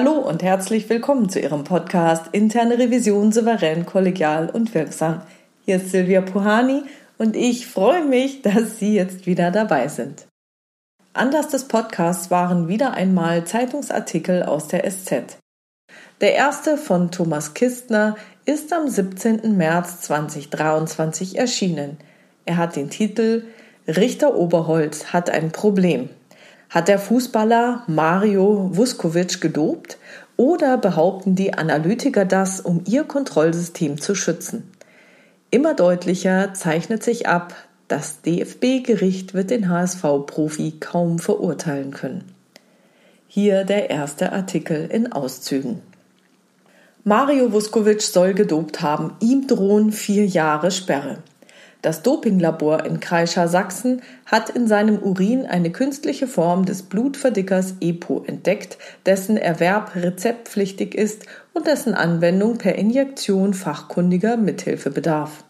Hallo und herzlich willkommen zu Ihrem Podcast Interne Revision souverän, kollegial und wirksam. Hier ist Silvia Puhani und ich freue mich, dass Sie jetzt wieder dabei sind. Anlass des Podcasts waren wieder einmal Zeitungsartikel aus der SZ. Der erste von Thomas Kistner ist am 17. März 2023 erschienen. Er hat den Titel Richter Oberholz hat ein Problem. Hat der Fußballer Mario Vuskovic gedopt oder behaupten die Analytiker das, um ihr Kontrollsystem zu schützen? Immer deutlicher zeichnet sich ab, das DFB-Gericht wird den HSV-Profi kaum verurteilen können. Hier der erste Artikel in Auszügen. Mario Vuskovic soll gedopt haben, ihm drohen vier Jahre Sperre. Das Dopinglabor in Kreischer Sachsen hat in seinem Urin eine künstliche Form des Blutverdickers EPO entdeckt, dessen Erwerb rezeptpflichtig ist und dessen Anwendung per Injektion fachkundiger Mithilfe bedarf.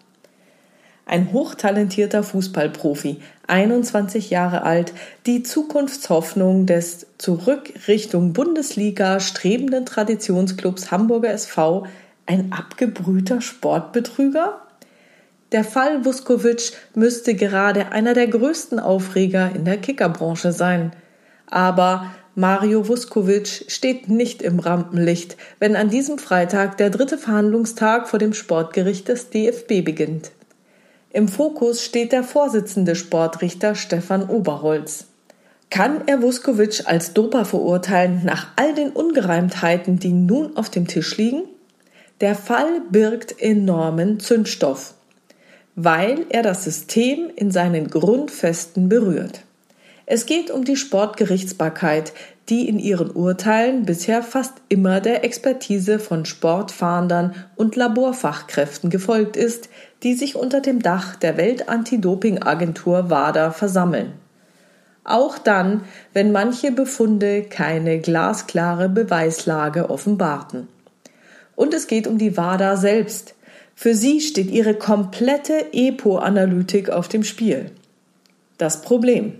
Ein hochtalentierter Fußballprofi, 21 Jahre alt, die Zukunftshoffnung des zurück Richtung Bundesliga strebenden Traditionsclubs Hamburger SV, ein abgebrühter Sportbetrüger? Der Fall Vuskovic müsste gerade einer der größten Aufreger in der Kickerbranche sein. Aber Mario Vuskovic steht nicht im Rampenlicht, wenn an diesem Freitag der dritte Verhandlungstag vor dem Sportgericht des DFB beginnt. Im Fokus steht der Vorsitzende Sportrichter Stefan Oberholz. Kann er Vuskovic als Doper verurteilen nach all den Ungereimtheiten, die nun auf dem Tisch liegen? Der Fall birgt enormen Zündstoff weil er das System in seinen Grundfesten berührt. Es geht um die Sportgerichtsbarkeit, die in ihren Urteilen bisher fast immer der Expertise von Sportfahndern und Laborfachkräften gefolgt ist, die sich unter dem Dach der Weltantidopingagentur WADA versammeln. Auch dann, wenn manche Befunde keine glasklare Beweislage offenbarten. Und es geht um die WADA selbst, für sie steht ihre komplette EPO-Analytik auf dem Spiel. Das Problem.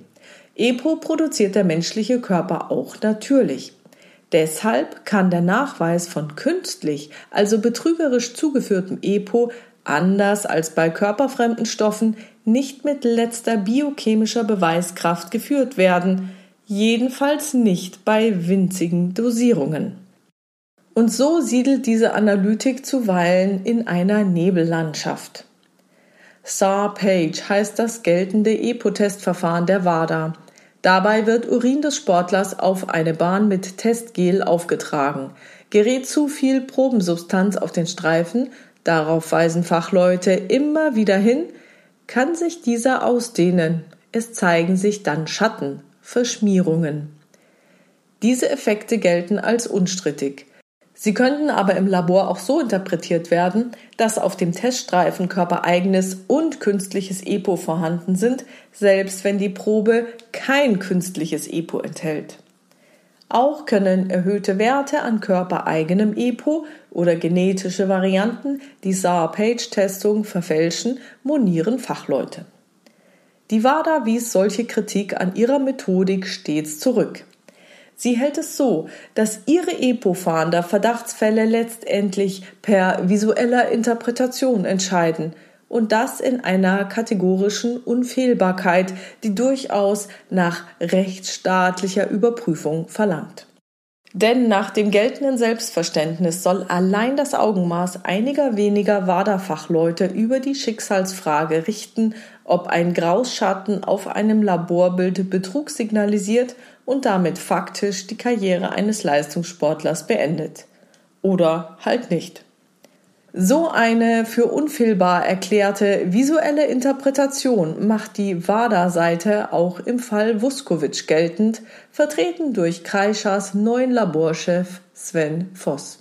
EPO produziert der menschliche Körper auch natürlich. Deshalb kann der Nachweis von künstlich, also betrügerisch zugeführtem EPO, anders als bei körperfremden Stoffen, nicht mit letzter biochemischer Beweiskraft geführt werden, jedenfalls nicht bei winzigen Dosierungen. Und so siedelt diese Analytik zuweilen in einer Nebellandschaft. SAR-Page heißt das geltende EPO-Testverfahren der WADA. Dabei wird Urin des Sportlers auf eine Bahn mit Testgel aufgetragen. Gerät zu viel Probensubstanz auf den Streifen, darauf weisen Fachleute immer wieder hin, kann sich dieser ausdehnen. Es zeigen sich dann Schatten, Verschmierungen. Diese Effekte gelten als unstrittig. Sie könnten aber im Labor auch so interpretiert werden, dass auf dem Teststreifen körpereigenes und künstliches EPO vorhanden sind, selbst wenn die Probe kein künstliches EPO enthält. Auch können erhöhte Werte an körpereigenem EPO oder genetische Varianten die SAR-Page-Testung verfälschen, monieren Fachleute. Die WADA wies solche Kritik an ihrer Methodik stets zurück. Sie hält es so, dass ihre Epo-Fahnder Verdachtsfälle letztendlich per visueller Interpretation entscheiden und das in einer kategorischen Unfehlbarkeit, die durchaus nach rechtsstaatlicher Überprüfung verlangt. Denn nach dem geltenden Selbstverständnis soll allein das Augenmaß einiger weniger WADA-Fachleute über die Schicksalsfrage richten, ob ein Grausschatten auf einem Laborbild Betrug signalisiert und damit faktisch die Karriere eines Leistungssportlers beendet. Oder halt nicht. So eine für unfehlbar erklärte visuelle Interpretation macht die WADA-Seite auch im Fall Vuskovic geltend, vertreten durch Kreischers neuen Laborchef Sven Voss.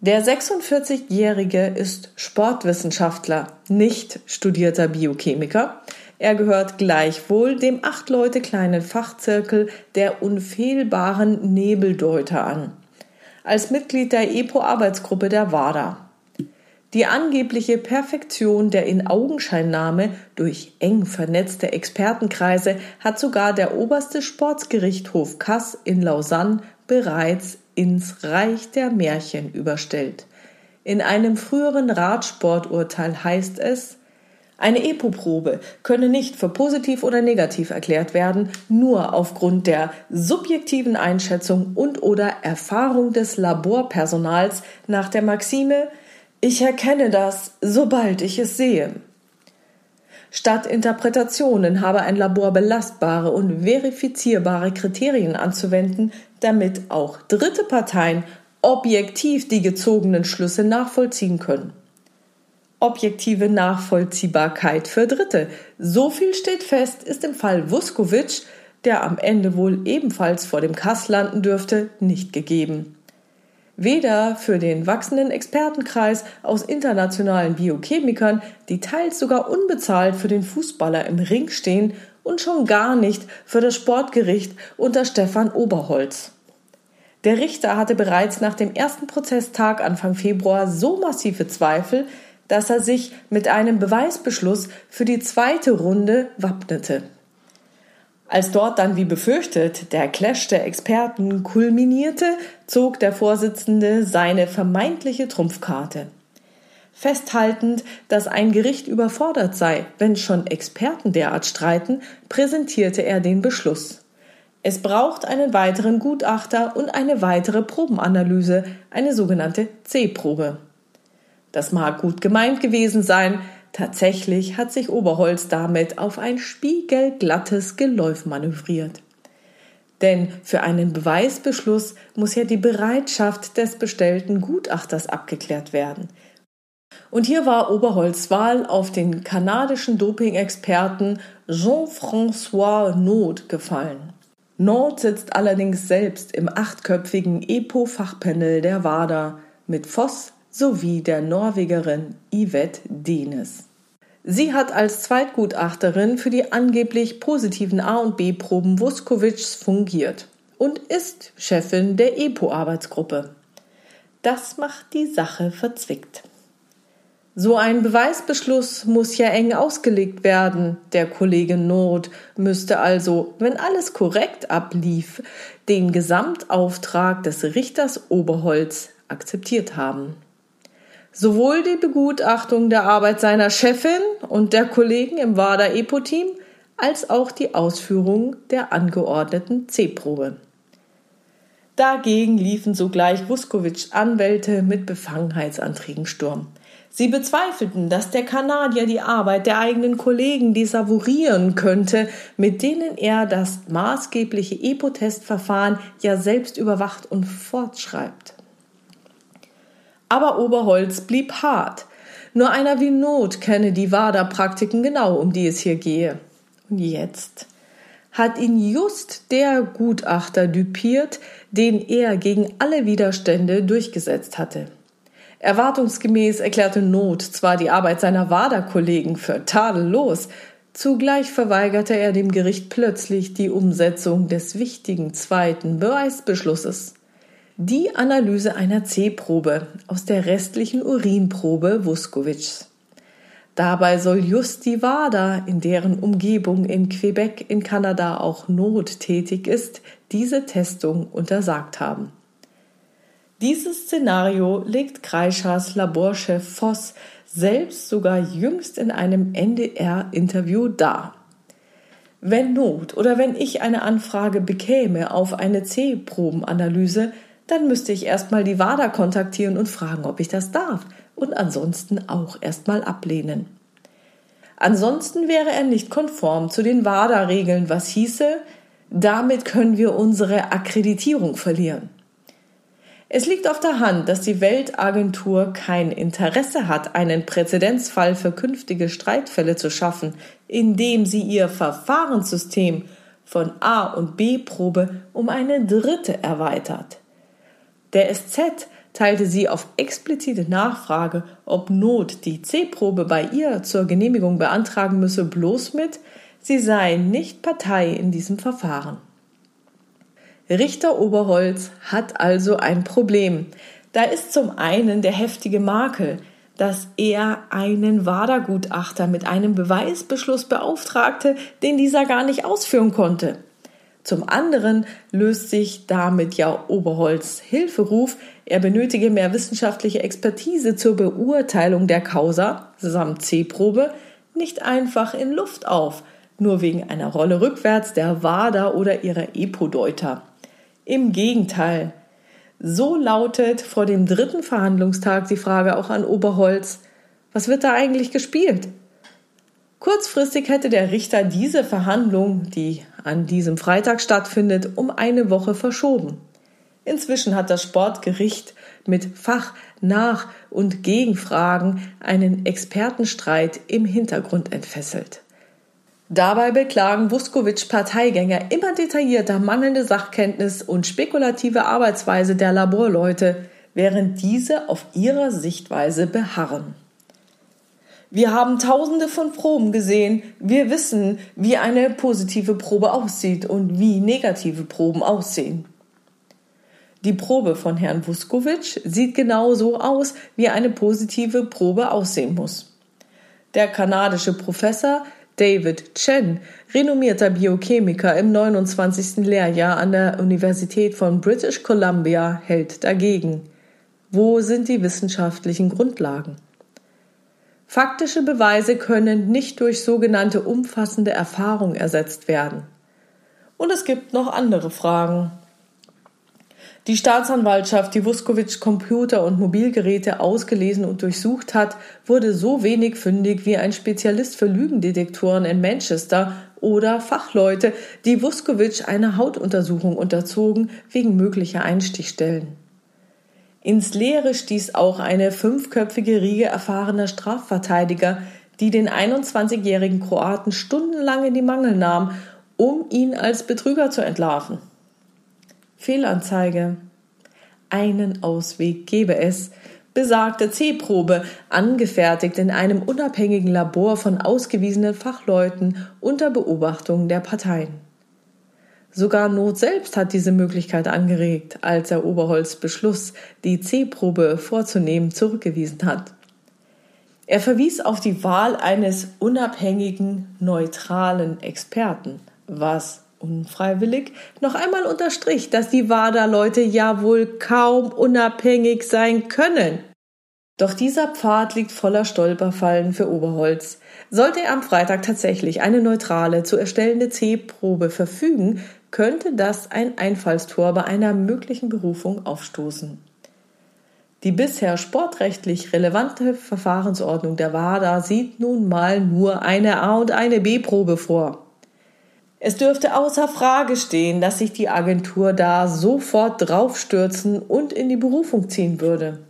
Der 46-Jährige ist Sportwissenschaftler, nicht studierter Biochemiker, er gehört gleichwohl dem acht Leute kleinen Fachzirkel der unfehlbaren Nebeldeuter an. Als Mitglied der EPO-Arbeitsgruppe der WADA. Die angebliche Perfektion der Inaugenscheinnahme durch eng vernetzte Expertenkreise hat sogar der oberste Sportsgerichtshof Kass in Lausanne bereits ins Reich der Märchen überstellt. In einem früheren Radsporturteil heißt es, eine EPO-Probe könne nicht für positiv oder negativ erklärt werden, nur aufgrund der subjektiven Einschätzung und oder Erfahrung des Laborpersonals nach der Maxime Ich erkenne das, sobald ich es sehe. Statt Interpretationen habe ein Labor belastbare und verifizierbare Kriterien anzuwenden, damit auch dritte Parteien objektiv die gezogenen Schlüsse nachvollziehen können. Objektive Nachvollziehbarkeit für Dritte. So viel steht fest, ist im Fall Vuskovic, der am Ende wohl ebenfalls vor dem Kass landen dürfte, nicht gegeben. Weder für den wachsenden Expertenkreis aus internationalen Biochemikern, die teils sogar unbezahlt für den Fußballer im Ring stehen, und schon gar nicht für das Sportgericht unter Stefan Oberholz. Der Richter hatte bereits nach dem ersten Prozesstag Anfang Februar so massive Zweifel, dass er sich mit einem Beweisbeschluss für die zweite Runde wappnete. Als dort dann wie befürchtet der Clash der Experten kulminierte, zog der Vorsitzende seine vermeintliche Trumpfkarte. Festhaltend, dass ein Gericht überfordert sei, wenn schon Experten derart streiten, präsentierte er den Beschluss. Es braucht einen weiteren Gutachter und eine weitere Probenanalyse, eine sogenannte C-Probe. Das mag gut gemeint gewesen sein, tatsächlich hat sich Oberholz damit auf ein spiegelglattes Geläuf manövriert. Denn für einen Beweisbeschluss muss ja die Bereitschaft des bestellten Gutachters abgeklärt werden. Und hier war Oberholz Wahl auf den kanadischen Doping-Experten Jean-François Naud gefallen. Nord sitzt allerdings selbst im achtköpfigen EPO-Fachpanel der WADA mit Voss sowie der Norwegerin Yvette Denes. Sie hat als Zweitgutachterin für die angeblich positiven A- und B-Proben Vuskovics fungiert und ist Chefin der EPO-Arbeitsgruppe. Das macht die Sache verzwickt. So ein Beweisbeschluss muss ja eng ausgelegt werden. Der Kollege Nord müsste also, wenn alles korrekt ablief, den Gesamtauftrag des Richters Oberholz akzeptiert haben. Sowohl die Begutachtung der Arbeit seiner Chefin und der Kollegen im WADA EPO-Team als auch die Ausführung der angeordneten C-Probe. Dagegen liefen sogleich Vuskovic Anwälte mit Befangenheitsanträgen Sturm. Sie bezweifelten, dass der Kanadier die Arbeit der eigenen Kollegen desavouieren könnte, mit denen er das maßgebliche EPO-Testverfahren ja selbst überwacht und fortschreibt. Aber Oberholz blieb hart. Nur einer wie Not kenne die WADA-Praktiken genau, um die es hier gehe. Und jetzt hat ihn just der Gutachter düpiert, den er gegen alle Widerstände durchgesetzt hatte. Erwartungsgemäß erklärte Not zwar die Arbeit seiner WADA-Kollegen für tadellos, zugleich verweigerte er dem Gericht plötzlich die Umsetzung des wichtigen zweiten Beweisbeschlusses. Die Analyse einer C-Probe aus der restlichen Urinprobe Vuskovics. Dabei soll just die WADA, in deren Umgebung in Quebec in Kanada auch Not tätig ist, diese Testung untersagt haben. Dieses Szenario legt Kreischers Laborchef Voss selbst sogar jüngst in einem NDR-Interview dar. Wenn Not oder wenn ich eine Anfrage bekäme auf eine C-Probenanalyse, dann müsste ich erstmal die WADA kontaktieren und fragen, ob ich das darf und ansonsten auch erstmal ablehnen. Ansonsten wäre er nicht konform zu den WADA-Regeln, was hieße, damit können wir unsere Akkreditierung verlieren. Es liegt auf der Hand, dass die Weltagentur kein Interesse hat, einen Präzedenzfall für künftige Streitfälle zu schaffen, indem sie ihr Verfahrenssystem von A und B Probe um eine dritte erweitert. Der SZ teilte sie auf explizite Nachfrage, ob Not die C-Probe bei ihr zur Genehmigung beantragen müsse, bloß mit, sie sei nicht Partei in diesem Verfahren. Richter Oberholz hat also ein Problem. Da ist zum einen der heftige Makel, dass er einen WADA-Gutachter mit einem Beweisbeschluss beauftragte, den dieser gar nicht ausführen konnte. Zum anderen löst sich damit ja Oberholz Hilferuf, er benötige mehr wissenschaftliche Expertise zur Beurteilung der Causa samt C-Probe nicht einfach in Luft auf, nur wegen einer Rolle rückwärts der WADA oder ihrer EPO-Deuter. Im Gegenteil. So lautet vor dem dritten Verhandlungstag die Frage auch an Oberholz, was wird da eigentlich gespielt? Kurzfristig hätte der Richter diese Verhandlung, die an diesem Freitag stattfindet, um eine Woche verschoben. Inzwischen hat das Sportgericht mit Fach-, Nach- und Gegenfragen einen Expertenstreit im Hintergrund entfesselt. Dabei beklagen Vuskovic Parteigänger immer detaillierter mangelnde Sachkenntnis und spekulative Arbeitsweise der Laborleute, während diese auf ihrer Sichtweise beharren. Wir haben tausende von Proben gesehen. Wir wissen, wie eine positive Probe aussieht und wie negative Proben aussehen. Die Probe von Herrn Vuskovic sieht genau so aus, wie eine positive Probe aussehen muss. Der kanadische Professor David Chen, renommierter Biochemiker im 29. Lehrjahr an der Universität von British Columbia, hält dagegen. Wo sind die wissenschaftlichen Grundlagen? Faktische Beweise können nicht durch sogenannte umfassende Erfahrung ersetzt werden. Und es gibt noch andere Fragen. Die Staatsanwaltschaft, die Vuskovic Computer und Mobilgeräte ausgelesen und durchsucht hat, wurde so wenig fündig wie ein Spezialist für Lügendetektoren in Manchester oder Fachleute, die Vuskovic eine Hautuntersuchung unterzogen wegen möglicher Einstichstellen. Ins Leere stieß auch eine fünfköpfige Riege erfahrener Strafverteidiger, die den 21-jährigen Kroaten stundenlang in die Mangel nahm, um ihn als Betrüger zu entlarven. Fehlanzeige. Einen Ausweg gebe es. Besagte C-Probe, angefertigt in einem unabhängigen Labor von ausgewiesenen Fachleuten unter Beobachtung der Parteien. Sogar Not selbst hat diese Möglichkeit angeregt, als er Oberholz Beschluss, die C-Probe vorzunehmen, zurückgewiesen hat. Er verwies auf die Wahl eines unabhängigen, neutralen Experten, was unfreiwillig noch einmal unterstrich, dass die WADA-Leute ja wohl kaum unabhängig sein können. Doch dieser Pfad liegt voller Stolperfallen für Oberholz. Sollte er am Freitag tatsächlich eine neutrale zu erstellende C-Probe verfügen, könnte das ein Einfallstor bei einer möglichen Berufung aufstoßen. Die bisher sportrechtlich relevante Verfahrensordnung der WADA sieht nun mal nur eine A- und eine B-Probe vor. Es dürfte außer Frage stehen, dass sich die Agentur da sofort draufstürzen und in die Berufung ziehen würde.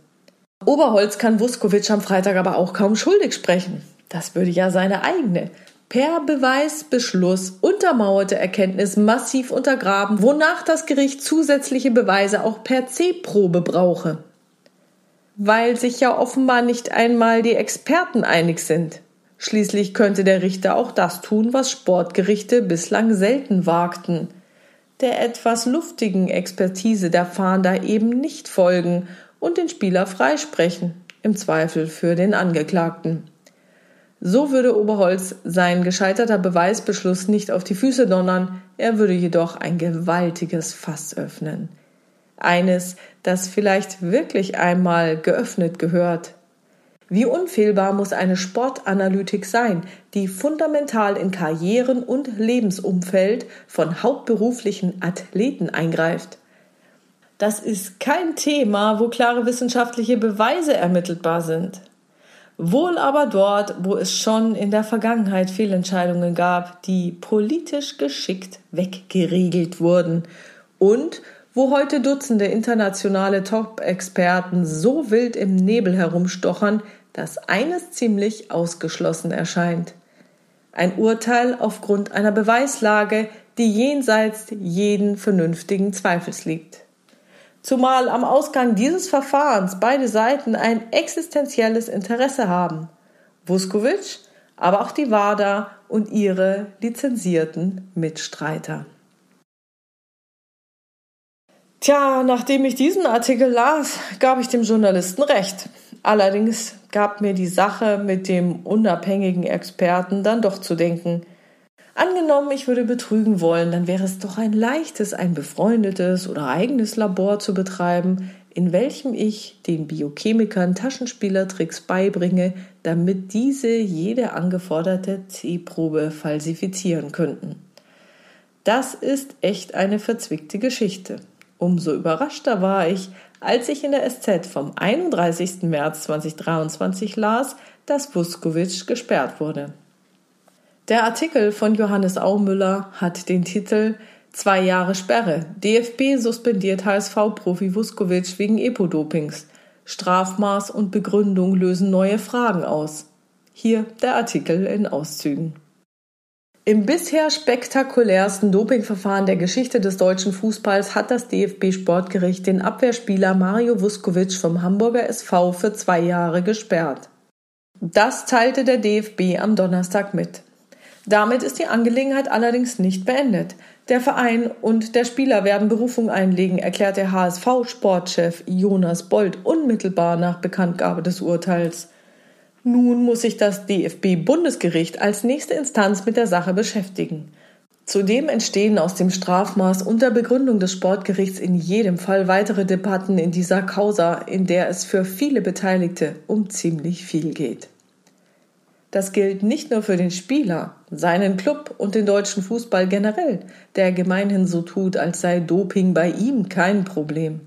Oberholz kann Vuskovic am Freitag aber auch kaum schuldig sprechen. Das würde ja seine eigene, per Beweisbeschluss untermauerte Erkenntnis massiv untergraben, wonach das Gericht zusätzliche Beweise auch per C-Probe brauche. Weil sich ja offenbar nicht einmal die Experten einig sind. Schließlich könnte der Richter auch das tun, was Sportgerichte bislang selten wagten. Der etwas luftigen Expertise der Fahnder eben nicht folgen und den Spieler freisprechen, im Zweifel für den Angeklagten. So würde Oberholz sein gescheiterter Beweisbeschluss nicht auf die Füße donnern, er würde jedoch ein gewaltiges Fass öffnen. Eines, das vielleicht wirklich einmal geöffnet gehört. Wie unfehlbar muss eine Sportanalytik sein, die fundamental in Karrieren und Lebensumfeld von hauptberuflichen Athleten eingreift? Das ist kein Thema, wo klare wissenschaftliche Beweise ermittelbar sind. Wohl aber dort, wo es schon in der Vergangenheit Fehlentscheidungen gab, die politisch geschickt weggeregelt wurden und wo heute Dutzende internationale Top-Experten so wild im Nebel herumstochern, dass eines ziemlich ausgeschlossen erscheint. Ein Urteil aufgrund einer Beweislage, die jenseits jeden vernünftigen Zweifels liegt. Zumal am Ausgang dieses Verfahrens beide Seiten ein existenzielles Interesse haben. Vuskovic, aber auch die WADA und ihre lizenzierten Mitstreiter. Tja, nachdem ich diesen Artikel las, gab ich dem Journalisten recht. Allerdings gab mir die Sache mit dem unabhängigen Experten dann doch zu denken. Angenommen, ich würde betrügen wollen, dann wäre es doch ein leichtes, ein befreundetes oder eigenes Labor zu betreiben, in welchem ich den Biochemikern Taschenspielertricks beibringe, damit diese jede angeforderte C-Probe falsifizieren könnten. Das ist echt eine verzwickte Geschichte. Umso überraschter war ich, als ich in der SZ vom 31. März 2023 las, dass Vuskovic gesperrt wurde. Der Artikel von Johannes Aumüller hat den Titel Zwei Jahre Sperre. DFB suspendiert HSV-Profi Vuskovic wegen Epodopings. Strafmaß und Begründung lösen neue Fragen aus. Hier der Artikel in Auszügen. Im bisher spektakulärsten Dopingverfahren der Geschichte des deutschen Fußballs hat das DFB-Sportgericht den Abwehrspieler Mario Vuskovic vom Hamburger SV für zwei Jahre gesperrt. Das teilte der DFB am Donnerstag mit. Damit ist die Angelegenheit allerdings nicht beendet. Der Verein und der Spieler werden Berufung einlegen, erklärt der HSV-Sportchef Jonas Bold unmittelbar nach Bekanntgabe des Urteils. Nun muss sich das DFB-Bundesgericht als nächste Instanz mit der Sache beschäftigen. Zudem entstehen aus dem Strafmaß unter Begründung des Sportgerichts in jedem Fall weitere Debatten in dieser Causa, in der es für viele Beteiligte um ziemlich viel geht. Das gilt nicht nur für den Spieler, seinen Club und den deutschen Fußball generell, der gemeinhin so tut, als sei Doping bei ihm kein Problem.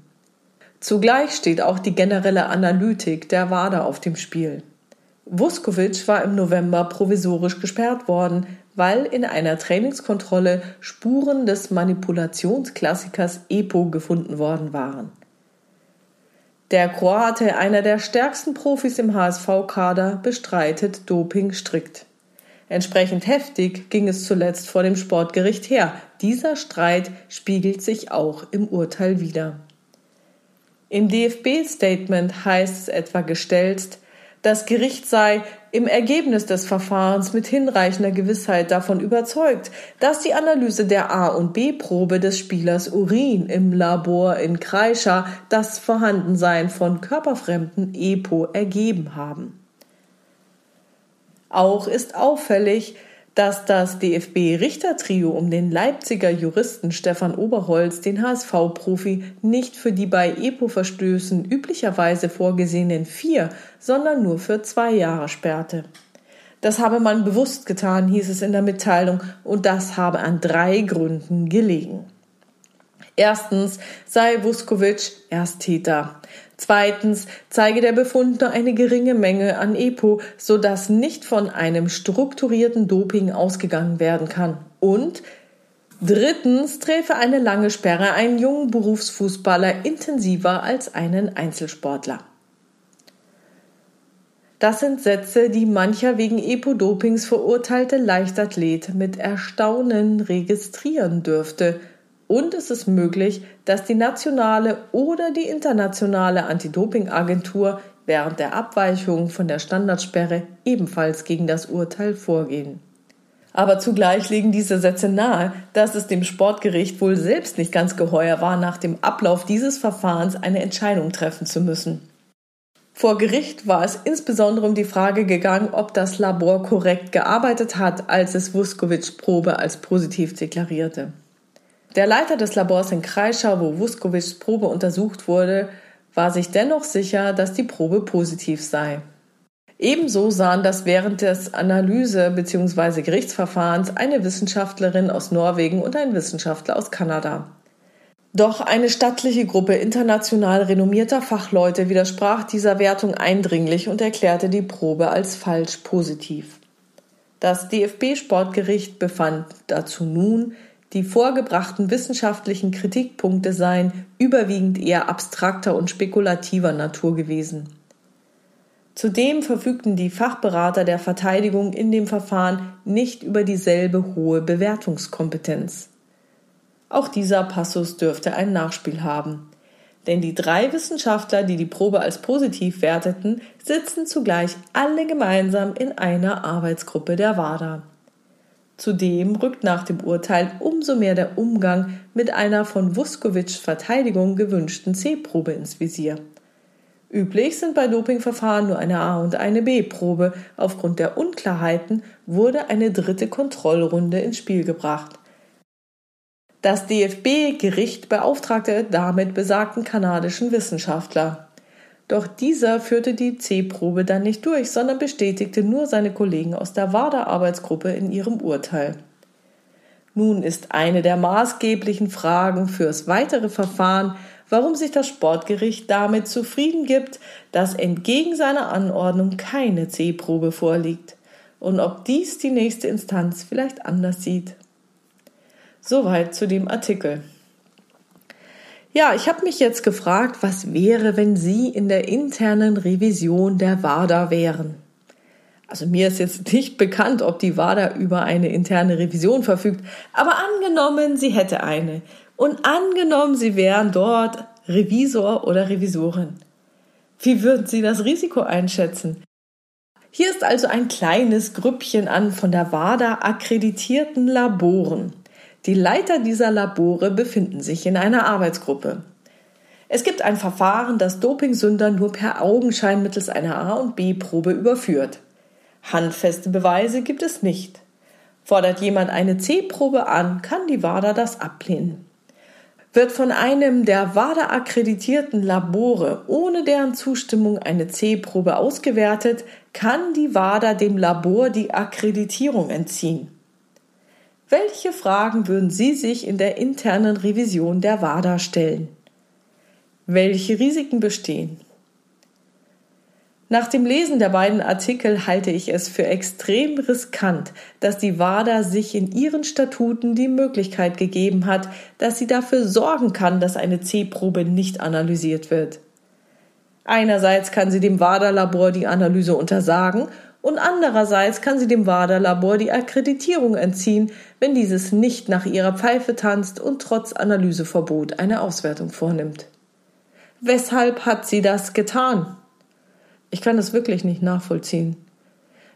Zugleich steht auch die generelle Analytik der WADA auf dem Spiel. Vuskovic war im November provisorisch gesperrt worden, weil in einer Trainingskontrolle Spuren des Manipulationsklassikers EPO gefunden worden waren. Der Kroate, einer der stärksten Profis im HSV-Kader, bestreitet Doping strikt. Entsprechend heftig ging es zuletzt vor dem Sportgericht her. Dieser Streit spiegelt sich auch im Urteil wider. Im DFB-Statement heißt es etwa gestelzt, das Gericht sei im Ergebnis des Verfahrens mit hinreichender Gewissheit davon überzeugt, dass die Analyse der A- und B-Probe des Spielers Urin im Labor in Kreischer das Vorhandensein von körperfremden EPO ergeben haben. Auch ist auffällig, dass das DFB-Richtertrio um den Leipziger Juristen Stefan Oberholz den HSV-Profi nicht für die bei EPO-Verstößen üblicherweise vorgesehenen vier, sondern nur für zwei Jahre sperrte. Das habe man bewusst getan, hieß es in der Mitteilung, und das habe an drei Gründen gelegen. Erstens sei Vuskovic Ersttäter. Zweitens zeige der Befund nur eine geringe Menge an EPO, sodass nicht von einem strukturierten Doping ausgegangen werden kann. Und drittens träfe eine lange Sperre einen jungen Berufsfußballer intensiver als einen Einzelsportler. Das sind Sätze, die mancher wegen EPO-Dopings verurteilte Leichtathlet mit Erstaunen registrieren dürfte – und es ist möglich, dass die nationale oder die internationale Anti-Doping-Agentur während der Abweichung von der Standardsperre ebenfalls gegen das Urteil vorgehen. Aber zugleich legen diese Sätze nahe, dass es dem Sportgericht wohl selbst nicht ganz geheuer war, nach dem Ablauf dieses Verfahrens eine Entscheidung treffen zu müssen. Vor Gericht war es insbesondere um die Frage gegangen, ob das Labor korrekt gearbeitet hat, als es Vuskovic Probe als positiv deklarierte. Der Leiter des Labors in Kreischau, wo Vuskovics Probe untersucht wurde, war sich dennoch sicher, dass die Probe positiv sei. Ebenso sahen das während des Analyse- bzw. Gerichtsverfahrens eine Wissenschaftlerin aus Norwegen und ein Wissenschaftler aus Kanada. Doch eine stattliche Gruppe international renommierter Fachleute widersprach dieser Wertung eindringlich und erklärte die Probe als falsch positiv. Das DFB-Sportgericht befand dazu nun, die vorgebrachten wissenschaftlichen Kritikpunkte seien überwiegend eher abstrakter und spekulativer Natur gewesen. Zudem verfügten die Fachberater der Verteidigung in dem Verfahren nicht über dieselbe hohe Bewertungskompetenz. Auch dieser Passus dürfte ein Nachspiel haben. Denn die drei Wissenschaftler, die die Probe als positiv werteten, sitzen zugleich alle gemeinsam in einer Arbeitsgruppe der WADA. Zudem rückt nach dem Urteil umso mehr der Umgang mit einer von Vuskovics Verteidigung gewünschten C-Probe ins Visier. Üblich sind bei Dopingverfahren nur eine A- und eine B-Probe. Aufgrund der Unklarheiten wurde eine dritte Kontrollrunde ins Spiel gebracht. Das DFB-Gericht beauftragte damit besagten kanadischen Wissenschaftler. Doch dieser führte die C-Probe dann nicht durch, sondern bestätigte nur seine Kollegen aus der WADA-Arbeitsgruppe in ihrem Urteil. Nun ist eine der maßgeblichen Fragen fürs weitere Verfahren, warum sich das Sportgericht damit zufrieden gibt, dass entgegen seiner Anordnung keine C-Probe vorliegt und ob dies die nächste Instanz vielleicht anders sieht. Soweit zu dem Artikel. Ja, ich habe mich jetzt gefragt, was wäre, wenn Sie in der internen Revision der WADA wären. Also mir ist jetzt nicht bekannt, ob die WADA über eine interne Revision verfügt, aber angenommen, sie hätte eine und angenommen, Sie wären dort Revisor oder Revisorin. Wie würden Sie das Risiko einschätzen? Hier ist also ein kleines Grüppchen an von der WADA akkreditierten Laboren. Die Leiter dieser Labore befinden sich in einer Arbeitsgruppe. Es gibt ein Verfahren, das Dopingsünder nur per Augenschein mittels einer A- und B-Probe überführt. Handfeste Beweise gibt es nicht. Fordert jemand eine C-Probe an, kann die WADA das ablehnen. Wird von einem der WADA akkreditierten Labore ohne deren Zustimmung eine C-Probe ausgewertet, kann die WADA dem Labor die Akkreditierung entziehen. Welche Fragen würden Sie sich in der internen Revision der WADA stellen? Welche Risiken bestehen? Nach dem Lesen der beiden Artikel halte ich es für extrem riskant, dass die WADA sich in ihren Statuten die Möglichkeit gegeben hat, dass sie dafür sorgen kann, dass eine C-Probe nicht analysiert wird. Einerseits kann sie dem WADA-Labor die Analyse untersagen und andererseits kann sie dem WADA-Labor die Akkreditierung entziehen, wenn dieses nicht nach ihrer Pfeife tanzt und trotz Analyseverbot eine Auswertung vornimmt. Weshalb hat sie das getan? Ich kann es wirklich nicht nachvollziehen.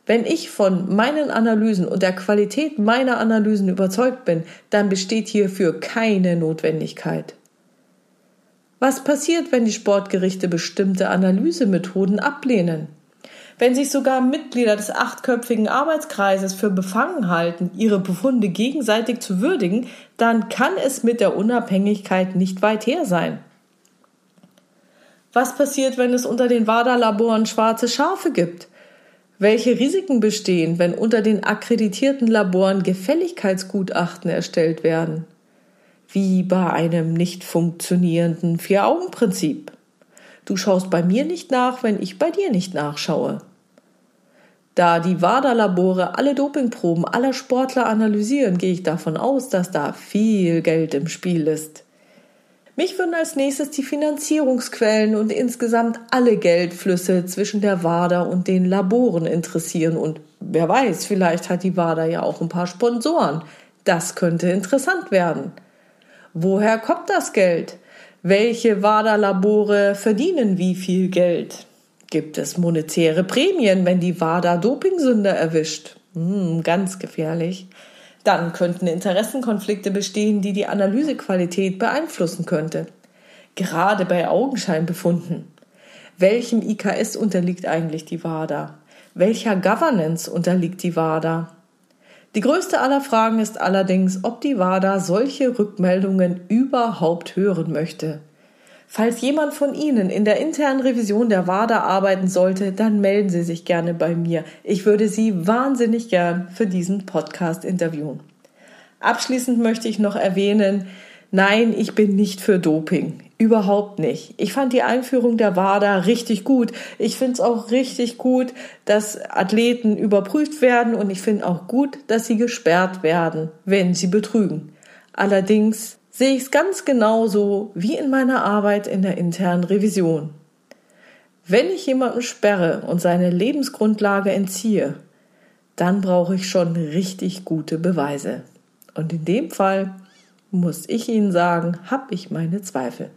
Wenn ich von meinen Analysen und der Qualität meiner Analysen überzeugt bin, dann besteht hierfür keine Notwendigkeit. Was passiert, wenn die Sportgerichte bestimmte Analysemethoden ablehnen? Wenn sich sogar Mitglieder des achtköpfigen Arbeitskreises für befangen halten, ihre Befunde gegenseitig zu würdigen, dann kann es mit der Unabhängigkeit nicht weit her sein. Was passiert, wenn es unter den WADA-Laboren schwarze Schafe gibt? Welche Risiken bestehen, wenn unter den akkreditierten Laboren Gefälligkeitsgutachten erstellt werden? Wie bei einem nicht funktionierenden Vier-Augen-Prinzip. Du schaust bei mir nicht nach, wenn ich bei dir nicht nachschaue. Da die WADA-Labore alle Dopingproben aller Sportler analysieren, gehe ich davon aus, dass da viel Geld im Spiel ist. Mich würden als nächstes die Finanzierungsquellen und insgesamt alle Geldflüsse zwischen der WADA und den Laboren interessieren. Und wer weiß, vielleicht hat die WADA ja auch ein paar Sponsoren. Das könnte interessant werden. Woher kommt das Geld? Welche WADA-Labore verdienen wie viel Geld? Gibt es monetäre Prämien, wenn die WADA Dopingsünder erwischt? Hm, ganz gefährlich. Dann könnten Interessenkonflikte bestehen, die die Analysequalität beeinflussen könnte. Gerade bei Augenscheinbefunden. Welchem IKS unterliegt eigentlich die WADA? Welcher Governance unterliegt die WADA? Die größte aller Fragen ist allerdings, ob die WADA solche Rückmeldungen überhaupt hören möchte. Falls jemand von Ihnen in der internen Revision der WADA arbeiten sollte, dann melden Sie sich gerne bei mir. Ich würde Sie wahnsinnig gern für diesen Podcast interviewen. Abschließend möchte ich noch erwähnen, nein, ich bin nicht für Doping. Überhaupt nicht. Ich fand die Einführung der WADA richtig gut. Ich finde es auch richtig gut, dass Athleten überprüft werden und ich finde auch gut, dass sie gesperrt werden, wenn sie betrügen. Allerdings sehe ich es ganz genauso wie in meiner Arbeit in der internen Revision. Wenn ich jemanden sperre und seine Lebensgrundlage entziehe, dann brauche ich schon richtig gute Beweise. Und in dem Fall muss ich Ihnen sagen, habe ich meine Zweifel.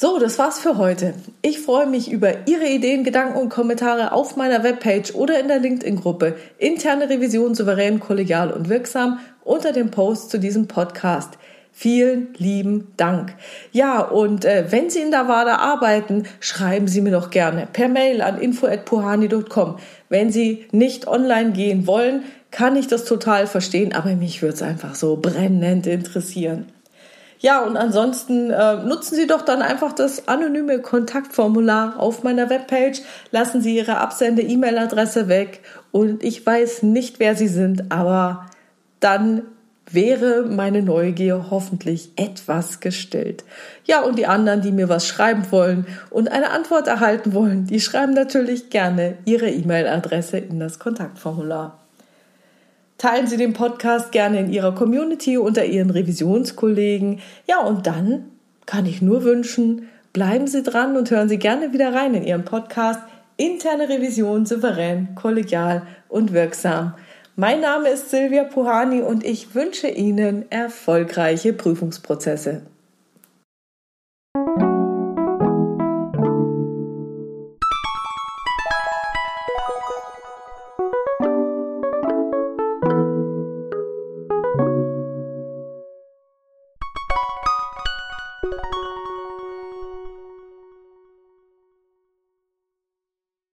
So, das war's für heute. Ich freue mich über Ihre Ideen, Gedanken und Kommentare auf meiner Webpage oder in der LinkedIn-Gruppe Interne Revision souverän, kollegial und wirksam unter dem Post zu diesem Podcast. Vielen lieben Dank. Ja, und äh, wenn Sie in der WADA arbeiten, schreiben Sie mir doch gerne per Mail an info.puhani.com. Wenn Sie nicht online gehen wollen, kann ich das total verstehen, aber mich würde es einfach so brennend interessieren. Ja, und ansonsten äh, nutzen Sie doch dann einfach das anonyme Kontaktformular auf meiner Webpage, lassen Sie Ihre Absende-E-Mail-Adresse weg und ich weiß nicht, wer Sie sind, aber dann wäre meine Neugier hoffentlich etwas gestillt. Ja, und die anderen, die mir was schreiben wollen und eine Antwort erhalten wollen, die schreiben natürlich gerne ihre E-Mail-Adresse in das Kontaktformular. Teilen Sie den Podcast gerne in Ihrer Community unter Ihren Revisionskollegen. Ja, und dann kann ich nur wünschen, bleiben Sie dran und hören Sie gerne wieder rein in Ihren Podcast Interne Revision souverän, kollegial und wirksam. Mein Name ist Silvia Puhani und ich wünsche Ihnen erfolgreiche Prüfungsprozesse.